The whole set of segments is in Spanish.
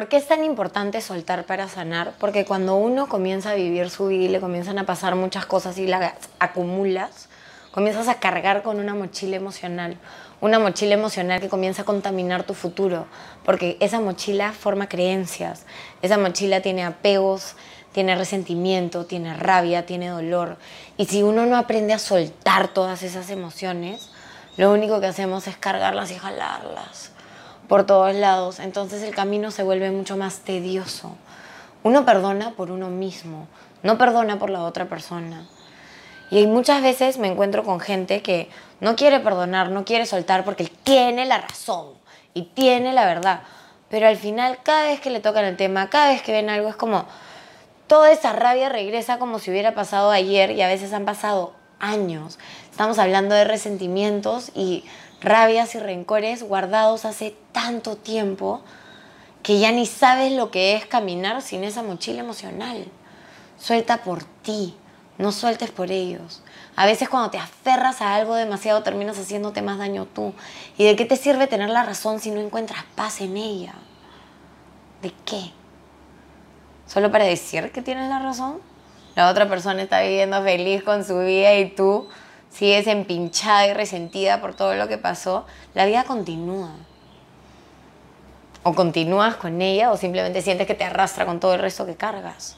¿Por qué es tan importante soltar para sanar? Porque cuando uno comienza a vivir su vida y le comienzan a pasar muchas cosas y las acumulas, comienzas a cargar con una mochila emocional, una mochila emocional que comienza a contaminar tu futuro, porque esa mochila forma creencias, esa mochila tiene apegos, tiene resentimiento, tiene rabia, tiene dolor, y si uno no aprende a soltar todas esas emociones, lo único que hacemos es cargarlas y jalarlas por todos lados, entonces el camino se vuelve mucho más tedioso. Uno perdona por uno mismo, no perdona por la otra persona. Y muchas veces me encuentro con gente que no quiere perdonar, no quiere soltar porque tiene la razón y tiene la verdad. Pero al final, cada vez que le tocan el tema, cada vez que ven algo, es como toda esa rabia regresa como si hubiera pasado ayer y a veces han pasado años. Estamos hablando de resentimientos y rabias y rencores guardados hace tanto tiempo que ya ni sabes lo que es caminar sin esa mochila emocional. Suelta por ti, no sueltes por ellos. A veces cuando te aferras a algo demasiado terminas haciéndote más daño tú. ¿Y de qué te sirve tener la razón si no encuentras paz en ella? ¿De qué? ¿Solo para decir que tienes la razón? La otra persona está viviendo feliz con su vida y tú sigues empinchada y resentida por todo lo que pasó. La vida continúa. O continúas con ella o simplemente sientes que te arrastra con todo el resto que cargas.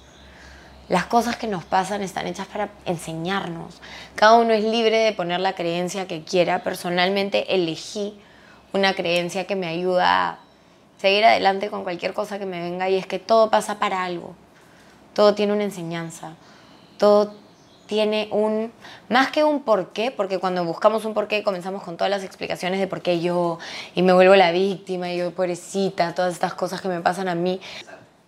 Las cosas que nos pasan están hechas para enseñarnos. Cada uno es libre de poner la creencia que quiera. Personalmente elegí una creencia que me ayuda a seguir adelante con cualquier cosa que me venga y es que todo pasa para algo. Todo tiene una enseñanza. Todo tiene un, más que un porqué, porque cuando buscamos un porqué comenzamos con todas las explicaciones de por qué yo, y me vuelvo la víctima, y yo pobrecita, todas estas cosas que me pasan a mí.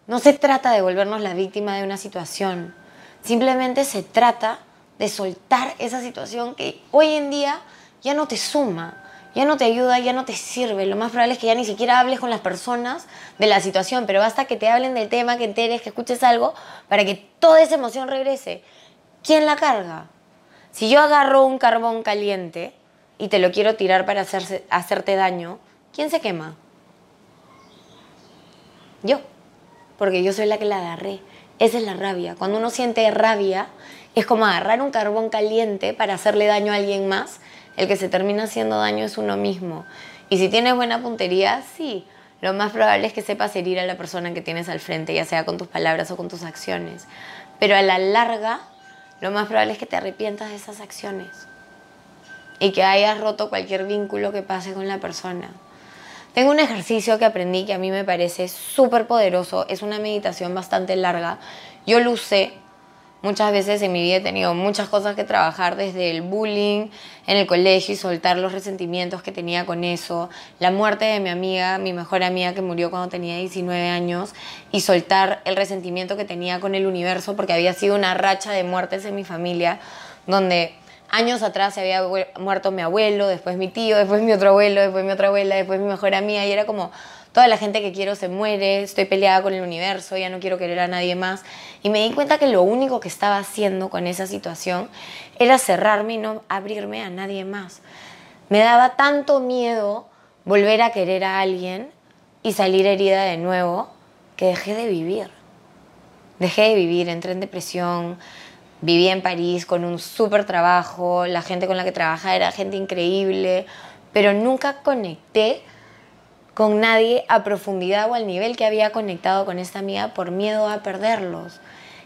No se trata de volvernos la víctima de una situación, simplemente se trata de soltar esa situación que hoy en día ya no te suma, ya no te ayuda, ya no te sirve. Lo más probable es que ya ni siquiera hables con las personas de la situación, pero basta que te hablen del tema, que enteres, que escuches algo, para que toda esa emoción regrese. ¿Quién la carga? Si yo agarro un carbón caliente y te lo quiero tirar para hacerte daño, ¿quién se quema? Yo porque yo soy la que la agarré. Esa es la rabia. Cuando uno siente rabia, es como agarrar un carbón caliente para hacerle daño a alguien más. El que se termina haciendo daño es uno mismo. Y si tienes buena puntería, sí, lo más probable es que sepas herir a la persona que tienes al frente, ya sea con tus palabras o con tus acciones. Pero a la larga, lo más probable es que te arrepientas de esas acciones y que hayas roto cualquier vínculo que pase con la persona. Tengo un ejercicio que aprendí que a mí me parece súper poderoso. Es una meditación bastante larga. Yo lo usé muchas veces en mi vida. He tenido muchas cosas que trabajar, desde el bullying en el colegio y soltar los resentimientos que tenía con eso. La muerte de mi amiga, mi mejor amiga que murió cuando tenía 19 años. Y soltar el resentimiento que tenía con el universo porque había sido una racha de muertes en mi familia donde años atrás se había muerto mi abuelo, después mi tío, después mi otro abuelo, después mi otra abuela, después mi mejor amiga, y era como toda la gente que quiero se muere, estoy peleada con el universo, ya no quiero querer a nadie más. Y me di cuenta que lo único que estaba haciendo con esa situación era cerrarme y no abrirme a nadie más. Me daba tanto miedo volver a querer a alguien y salir herida de nuevo que dejé de vivir. Dejé de vivir, entré en depresión, vivía en París con un súper trabajo, la gente con la que trabajaba era gente increíble, pero nunca conecté con nadie a profundidad o al nivel que había conectado con esta amiga por miedo a perderlos.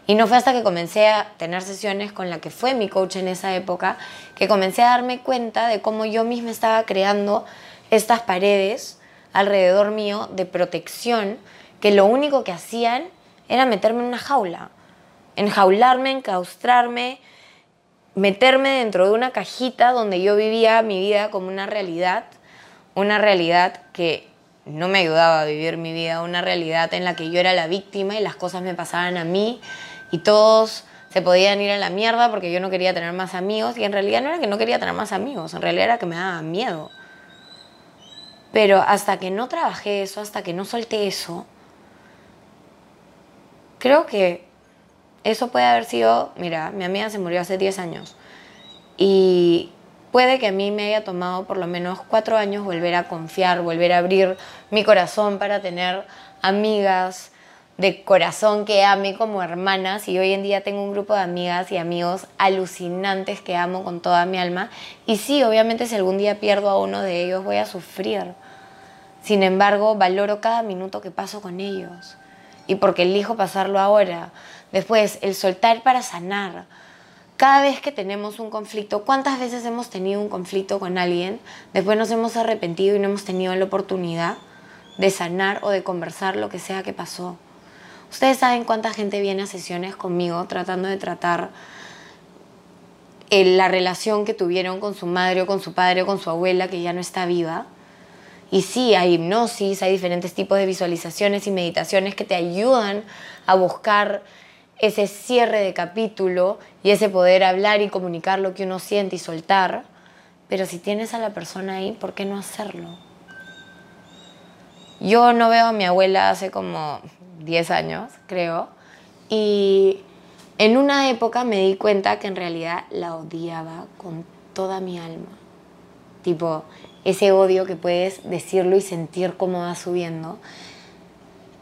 Y no fue hasta que comencé a tener sesiones con la que fue mi coach en esa época que comencé a darme cuenta de cómo yo misma estaba creando estas paredes alrededor mío de protección que lo único que hacían era meterme en una jaula enjaularme, encaustrarme, meterme dentro de una cajita donde yo vivía mi vida como una realidad, una realidad que no me ayudaba a vivir mi vida, una realidad en la que yo era la víctima y las cosas me pasaban a mí y todos se podían ir a la mierda porque yo no quería tener más amigos y en realidad no era que no quería tener más amigos, en realidad era que me daba miedo. Pero hasta que no trabajé eso, hasta que no solté eso, creo que eso puede haber sido, mira, mi amiga se murió hace 10 años y puede que a mí me haya tomado por lo menos cuatro años volver a confiar, volver a abrir mi corazón para tener amigas de corazón que ame como hermanas y hoy en día tengo un grupo de amigas y amigos alucinantes que amo con toda mi alma y sí, obviamente si algún día pierdo a uno de ellos voy a sufrir. Sin embargo, valoro cada minuto que paso con ellos y porque elijo pasarlo ahora. Después, el soltar para sanar cada vez que tenemos un conflicto, ¿cuántas veces hemos tenido un conflicto con alguien? Después nos hemos arrepentido y no hemos tenido la oportunidad de sanar o de conversar lo que sea que pasó. Ustedes saben cuánta gente viene a sesiones conmigo tratando de tratar eh, la relación que tuvieron con su madre o con su padre o con su abuela que ya no está viva. Y sí, hay hipnosis, hay diferentes tipos de visualizaciones y meditaciones que te ayudan a buscar ese cierre de capítulo y ese poder hablar y comunicar lo que uno siente y soltar. Pero si tienes a la persona ahí, ¿por qué no hacerlo? Yo no veo a mi abuela hace como 10 años, creo, y en una época me di cuenta que en realidad la odiaba con toda mi alma. Tipo, ese odio que puedes decirlo y sentir cómo va subiendo.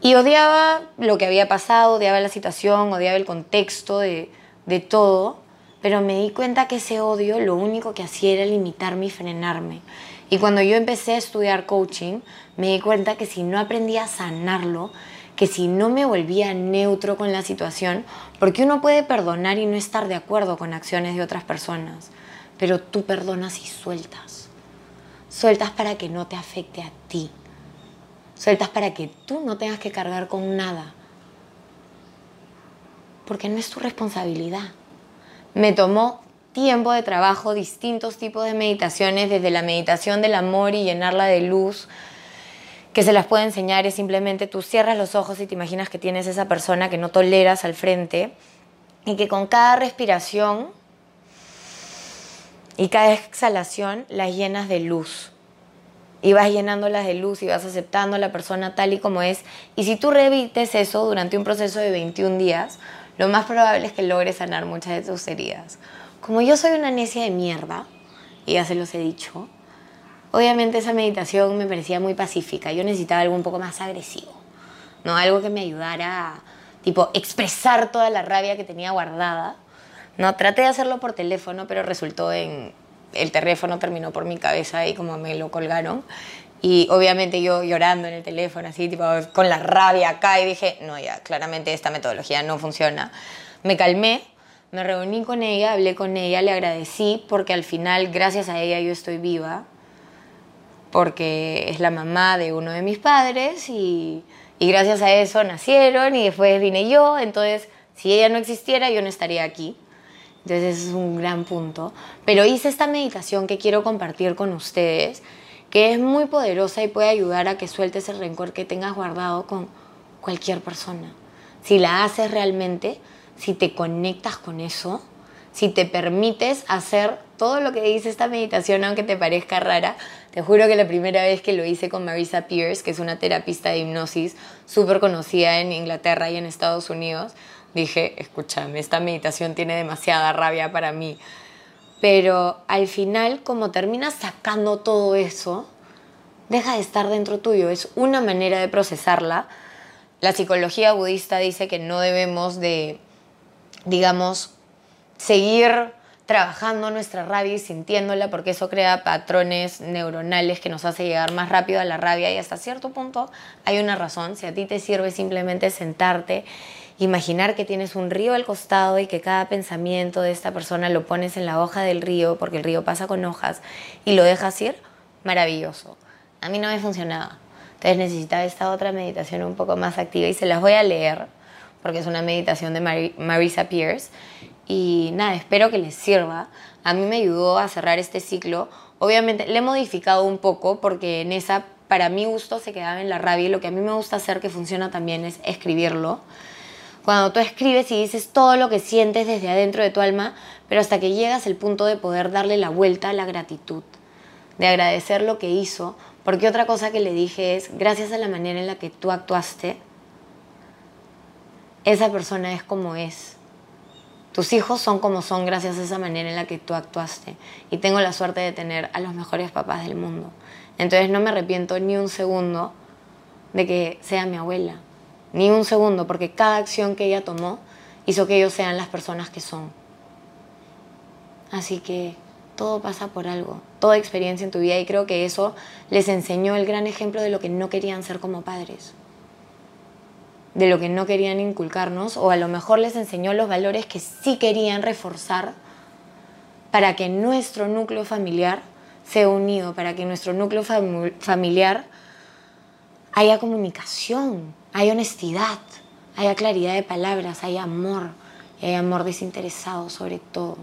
Y odiaba lo que había pasado, odiaba la situación, odiaba el contexto de, de todo, pero me di cuenta que ese odio lo único que hacía era limitarme y frenarme. Y cuando yo empecé a estudiar coaching, me di cuenta que si no aprendía a sanarlo, que si no me volvía neutro con la situación, porque uno puede perdonar y no estar de acuerdo con acciones de otras personas, pero tú perdonas y sueltas. Sueltas para que no te afecte a ti, Sueltas para que tú no tengas que cargar con nada. Porque no es tu responsabilidad. Me tomó tiempo de trabajo, distintos tipos de meditaciones, desde la meditación del amor y llenarla de luz, que se las puede enseñar es simplemente tú cierras los ojos y te imaginas que tienes esa persona que no toleras al frente y que con cada respiración y cada exhalación la llenas de luz y vas llenándolas de luz y vas aceptando a la persona tal y como es. Y si tú revites eso durante un proceso de 21 días, lo más probable es que logres sanar muchas de tus heridas. Como yo soy una necia de mierda, y ya se los he dicho, obviamente esa meditación me parecía muy pacífica. Yo necesitaba algo un poco más agresivo, ¿no? Algo que me ayudara a, tipo, expresar toda la rabia que tenía guardada. No, traté de hacerlo por teléfono, pero resultó en el teléfono terminó por mi cabeza y como me lo colgaron. Y obviamente yo llorando en el teléfono, así, tipo, con la rabia acá, y dije, no, ya, claramente esta metodología no funciona. Me calmé, me reuní con ella, hablé con ella, le agradecí, porque al final, gracias a ella, yo estoy viva, porque es la mamá de uno de mis padres, y, y gracias a eso nacieron, y después vine yo, entonces, si ella no existiera, yo no estaría aquí. Entonces es un gran punto. Pero hice esta meditación que quiero compartir con ustedes, que es muy poderosa y puede ayudar a que sueltes el rencor que tengas guardado con cualquier persona. Si la haces realmente, si te conectas con eso, si te permites hacer todo lo que dice esta meditación, aunque te parezca rara, te juro que la primera vez que lo hice con Marisa Pierce, que es una terapista de hipnosis súper conocida en Inglaterra y en Estados Unidos, dije, escúchame, esta meditación tiene demasiada rabia para mí. Pero al final, como terminas sacando todo eso, deja de estar dentro tuyo. Es una manera de procesarla. La psicología budista dice que no debemos de, digamos, seguir trabajando nuestra rabia y sintiéndola porque eso crea patrones neuronales que nos hace llegar más rápido a la rabia y hasta cierto punto hay una razón. Si a ti te sirve simplemente sentarte imaginar que tienes un río al costado y que cada pensamiento de esta persona lo pones en la hoja del río, porque el río pasa con hojas, y lo dejas ir, maravilloso. A mí no me funcionaba. Entonces necesitaba esta otra meditación un poco más activa y se las voy a leer, porque es una meditación de Marisa Pierce. Y nada, espero que les sirva. A mí me ayudó a cerrar este ciclo. Obviamente le he modificado un poco porque en esa, para mi gusto, se quedaba en la rabia y lo que a mí me gusta hacer que funciona también es escribirlo. Cuando tú escribes y dices todo lo que sientes desde adentro de tu alma, pero hasta que llegas al punto de poder darle la vuelta a la gratitud, de agradecer lo que hizo, porque otra cosa que le dije es, gracias a la manera en la que tú actuaste, esa persona es como es. Tus hijos son como son gracias a esa manera en la que tú actuaste. Y tengo la suerte de tener a los mejores papás del mundo. Entonces no me arrepiento ni un segundo de que sea mi abuela. Ni un segundo, porque cada acción que ella tomó hizo que ellos sean las personas que son. Así que todo pasa por algo, toda experiencia en tu vida y creo que eso les enseñó el gran ejemplo de lo que no querían ser como padres, de lo que no querían inculcarnos o a lo mejor les enseñó los valores que sí querían reforzar para que nuestro núcleo familiar sea unido, para que nuestro núcleo familiar haya comunicación, haya honestidad, haya claridad de palabras, haya amor y haya amor desinteresado sobre todo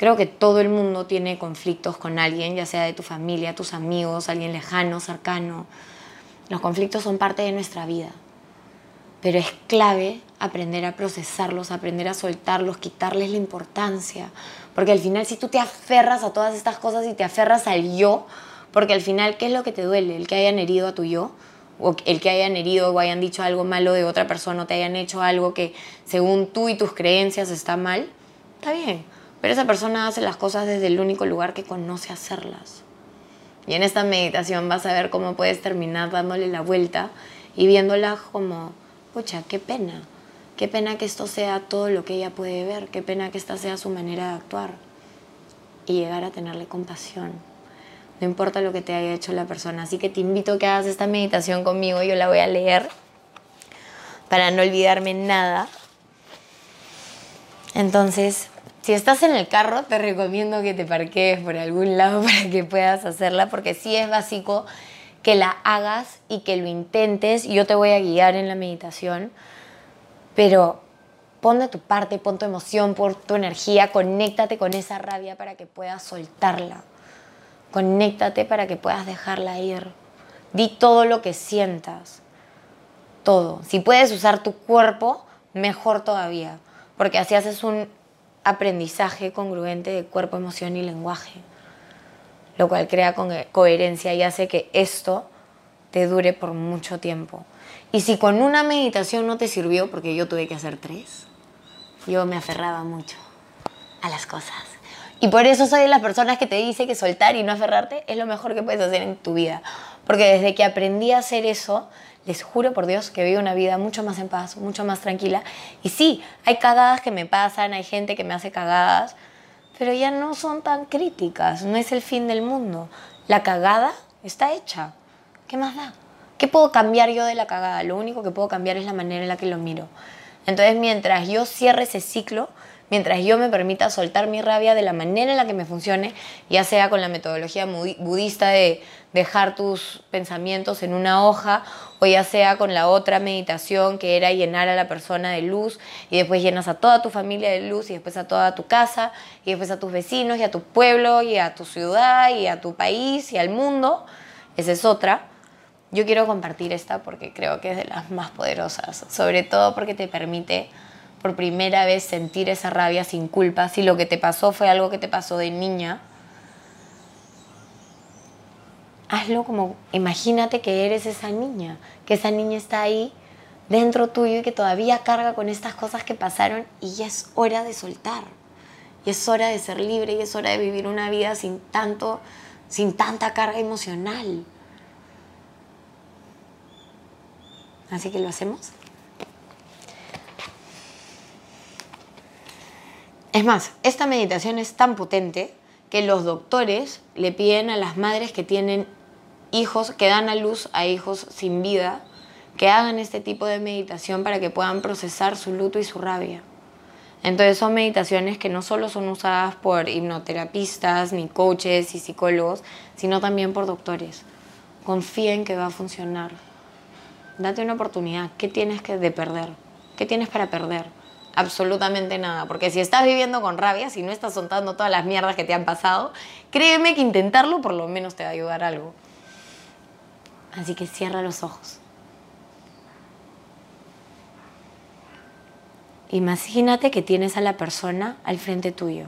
Creo que todo el mundo tiene conflictos con alguien, ya sea de tu familia, tus amigos, alguien lejano, cercano. Los conflictos son parte de nuestra vida, pero es clave aprender a procesarlos, aprender a soltarlos, quitarles la importancia, porque al final si tú te aferras a todas estas cosas y te aferras al yo, porque al final, ¿qué es lo que te duele? El que hayan herido a tu yo, o el que hayan herido o hayan dicho algo malo de otra persona, o te hayan hecho algo que según tú y tus creencias está mal, está bien pero esa persona hace las cosas desde el único lugar que conoce hacerlas. Y en esta meditación vas a ver cómo puedes terminar dándole la vuelta y viéndola como, pucha, qué pena. Qué pena que esto sea todo lo que ella puede ver. Qué pena que esta sea su manera de actuar. Y llegar a tenerle compasión. No importa lo que te haya hecho la persona. Así que te invito a que hagas esta meditación conmigo. Yo la voy a leer para no olvidarme nada. Entonces, si estás en el carro, te recomiendo que te parquees por algún lado para que puedas hacerla, porque sí es básico que la hagas y que lo intentes. Yo te voy a guiar en la meditación, pero pon de tu parte, pon tu emoción, pon tu energía, conéctate con esa rabia para que puedas soltarla. Conéctate para que puedas dejarla ir. Di todo lo que sientas. Todo. Si puedes usar tu cuerpo, mejor todavía. Porque así haces un aprendizaje congruente de cuerpo, emoción y lenguaje, lo cual crea coherencia y hace que esto te dure por mucho tiempo. Y si con una meditación no te sirvió, porque yo tuve que hacer tres, yo me aferraba mucho a las cosas. Y por eso soy de las personas que te dice que soltar y no aferrarte es lo mejor que puedes hacer en tu vida. Porque desde que aprendí a hacer eso, les juro por Dios que vivo una vida mucho más en paz, mucho más tranquila. Y sí, hay cagadas que me pasan, hay gente que me hace cagadas, pero ya no son tan críticas, no es el fin del mundo. La cagada está hecha. ¿Qué más da? ¿Qué puedo cambiar yo de la cagada? Lo único que puedo cambiar es la manera en la que lo miro. Entonces, mientras yo cierre ese ciclo, mientras yo me permita soltar mi rabia de la manera en la que me funcione, ya sea con la metodología budista de dejar tus pensamientos en una hoja o ya sea con la otra meditación que era llenar a la persona de luz y después llenas a toda tu familia de luz y después a toda tu casa y después a tus vecinos y a tu pueblo y a tu ciudad y a tu país y al mundo. Esa es otra. Yo quiero compartir esta porque creo que es de las más poderosas, sobre todo porque te permite por primera vez sentir esa rabia sin culpa, si lo que te pasó fue algo que te pasó de niña, hazlo como, imagínate que eres esa niña, que esa niña está ahí dentro tuyo y que todavía carga con estas cosas que pasaron y ya es hora de soltar. Y es hora de ser libre y es hora de vivir una vida sin tanto, sin tanta carga emocional. Así que lo hacemos. Es más, esta meditación es tan potente que los doctores le piden a las madres que tienen hijos, que dan a luz a hijos sin vida, que hagan este tipo de meditación para que puedan procesar su luto y su rabia. Entonces son meditaciones que no solo son usadas por hipnoterapistas, ni coaches y psicólogos, sino también por doctores. Confíen que va a funcionar. Date una oportunidad. ¿Qué tienes que de perder? ¿Qué tienes para perder? Absolutamente nada. Porque si estás viviendo con rabia, si no estás soltando todas las mierdas que te han pasado, créeme que intentarlo por lo menos te va a ayudar algo. Así que cierra los ojos. Imagínate que tienes a la persona al frente tuyo.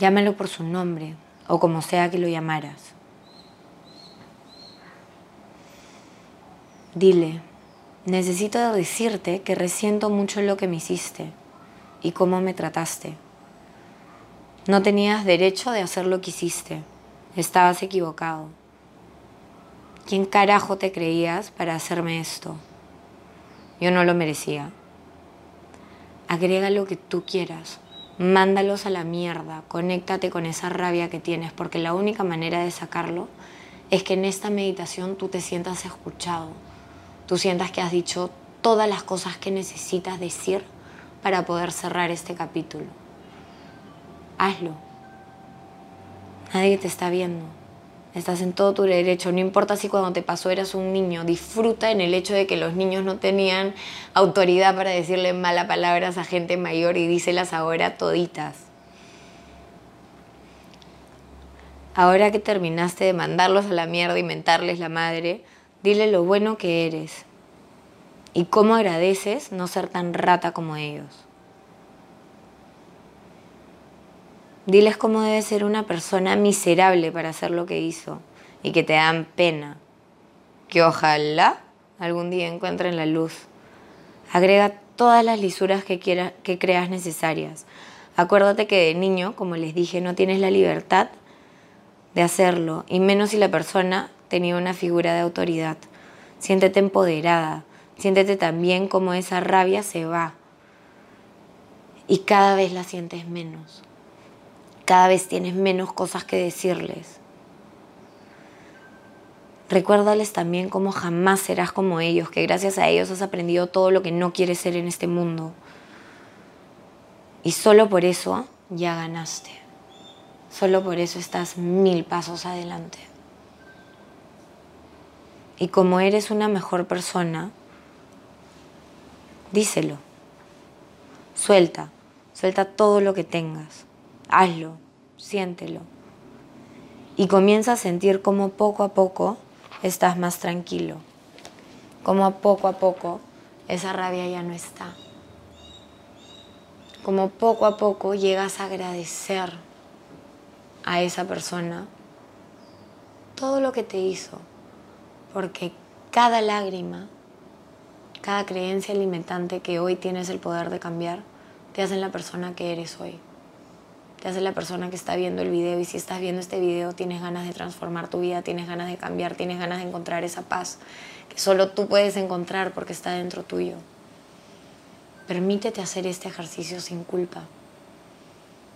Llámalo por su nombre o como sea que lo llamaras. Dile, necesito decirte que resiento mucho lo que me hiciste y cómo me trataste. No tenías derecho de hacer lo que hiciste. Estabas equivocado. ¿Quién carajo te creías para hacerme esto? Yo no lo merecía. Agrega lo que tú quieras. Mándalos a la mierda. Conéctate con esa rabia que tienes, porque la única manera de sacarlo es que en esta meditación tú te sientas escuchado. Tú sientas que has dicho todas las cosas que necesitas decir para poder cerrar este capítulo. Hazlo. Nadie te está viendo. Estás en todo tu derecho. No importa si cuando te pasó eras un niño. Disfruta en el hecho de que los niños no tenían autoridad para decirle malas palabras a gente mayor y díselas ahora toditas. Ahora que terminaste de mandarlos a la mierda y mentarles la madre, dile lo bueno que eres y cómo agradeces no ser tan rata como ellos. Diles cómo debe ser una persona miserable para hacer lo que hizo y que te dan pena. Que ojalá algún día encuentren la luz. Agrega todas las lisuras que, quieras, que creas necesarias. Acuérdate que de niño, como les dije, no tienes la libertad de hacerlo, y menos si la persona tenía una figura de autoridad. Siéntete empoderada, siéntete también como esa rabia se va y cada vez la sientes menos cada vez tienes menos cosas que decirles. Recuérdales también cómo jamás serás como ellos, que gracias a ellos has aprendido todo lo que no quieres ser en este mundo. Y solo por eso ya ganaste. Solo por eso estás mil pasos adelante. Y como eres una mejor persona, díselo. Suelta, suelta todo lo que tengas hazlo, siéntelo. Y comienza a sentir cómo poco a poco estás más tranquilo, cómo poco a poco esa rabia ya no está, como poco a poco llegas a agradecer a esa persona todo lo que te hizo, porque cada lágrima, cada creencia alimentante que hoy tienes el poder de cambiar, te hacen la persona que eres hoy te hace la persona que está viendo el video y si estás viendo este video tienes ganas de transformar tu vida, tienes ganas de cambiar, tienes ganas de encontrar esa paz que solo tú puedes encontrar porque está dentro tuyo. Permítete hacer este ejercicio sin culpa.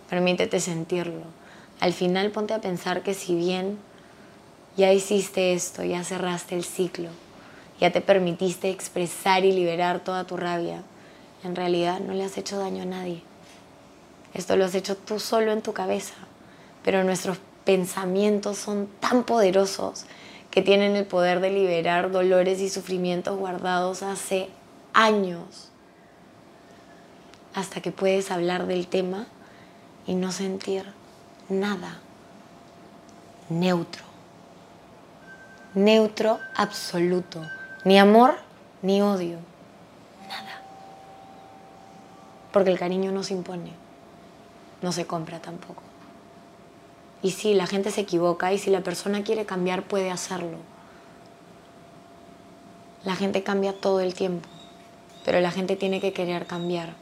Permítete sentirlo. Al final ponte a pensar que si bien ya hiciste esto, ya cerraste el ciclo, ya te permitiste expresar y liberar toda tu rabia, en realidad no le has hecho daño a nadie. Esto lo has hecho tú solo en tu cabeza, pero nuestros pensamientos son tan poderosos que tienen el poder de liberar dolores y sufrimientos guardados hace años, hasta que puedes hablar del tema y no sentir nada. Neutro. Neutro absoluto. Ni amor ni odio. Nada. Porque el cariño no se impone no se compra tampoco. Y sí, la gente se equivoca y si la persona quiere cambiar puede hacerlo. La gente cambia todo el tiempo, pero la gente tiene que querer cambiar.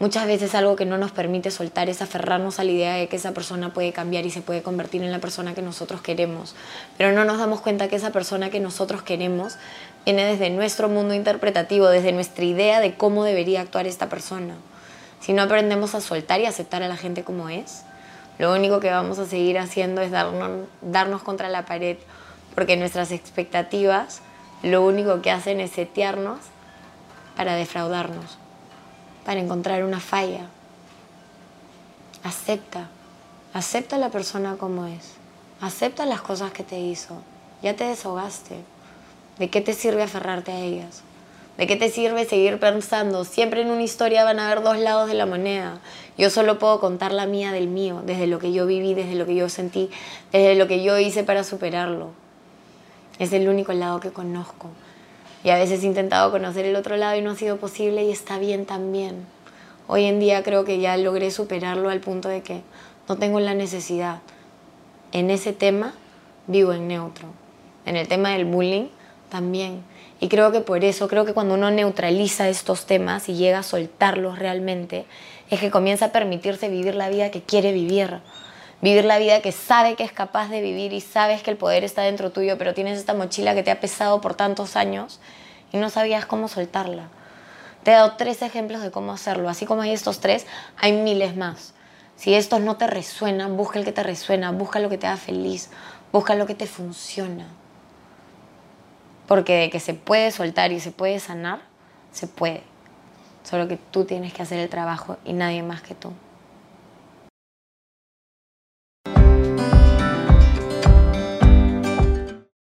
Muchas veces algo que no nos permite soltar es aferrarnos a la idea de que esa persona puede cambiar y se puede convertir en la persona que nosotros queremos. Pero no nos damos cuenta que esa persona que nosotros queremos viene desde nuestro mundo interpretativo, desde nuestra idea de cómo debería actuar esta persona. Si no aprendemos a soltar y aceptar a la gente como es, lo único que vamos a seguir haciendo es darnos, darnos contra la pared, porque nuestras expectativas lo único que hacen es setearnos para defraudarnos, para encontrar una falla. Acepta, acepta a la persona como es, acepta las cosas que te hizo, ya te desahogaste. ¿De qué te sirve aferrarte a ellas? ¿De qué te sirve seguir pensando? Siempre en una historia van a haber dos lados de la moneda. Yo solo puedo contar la mía del mío, desde lo que yo viví, desde lo que yo sentí, desde lo que yo hice para superarlo. Es el único lado que conozco. Y a veces he intentado conocer el otro lado y no ha sido posible y está bien también. Hoy en día creo que ya logré superarlo al punto de que no tengo la necesidad. En ese tema vivo en neutro. En el tema del bullying también. Y creo que por eso, creo que cuando uno neutraliza estos temas y llega a soltarlos realmente, es que comienza a permitirse vivir la vida que quiere vivir. Vivir la vida que sabe que es capaz de vivir y sabes que el poder está dentro tuyo, pero tienes esta mochila que te ha pesado por tantos años y no sabías cómo soltarla. Te he dado tres ejemplos de cómo hacerlo. Así como hay estos tres, hay miles más. Si estos no te resuenan, busca el que te resuena, busca lo que te haga feliz, busca lo que te funciona. Porque de que se puede soltar y se puede sanar, se puede. Solo que tú tienes que hacer el trabajo y nadie más que tú.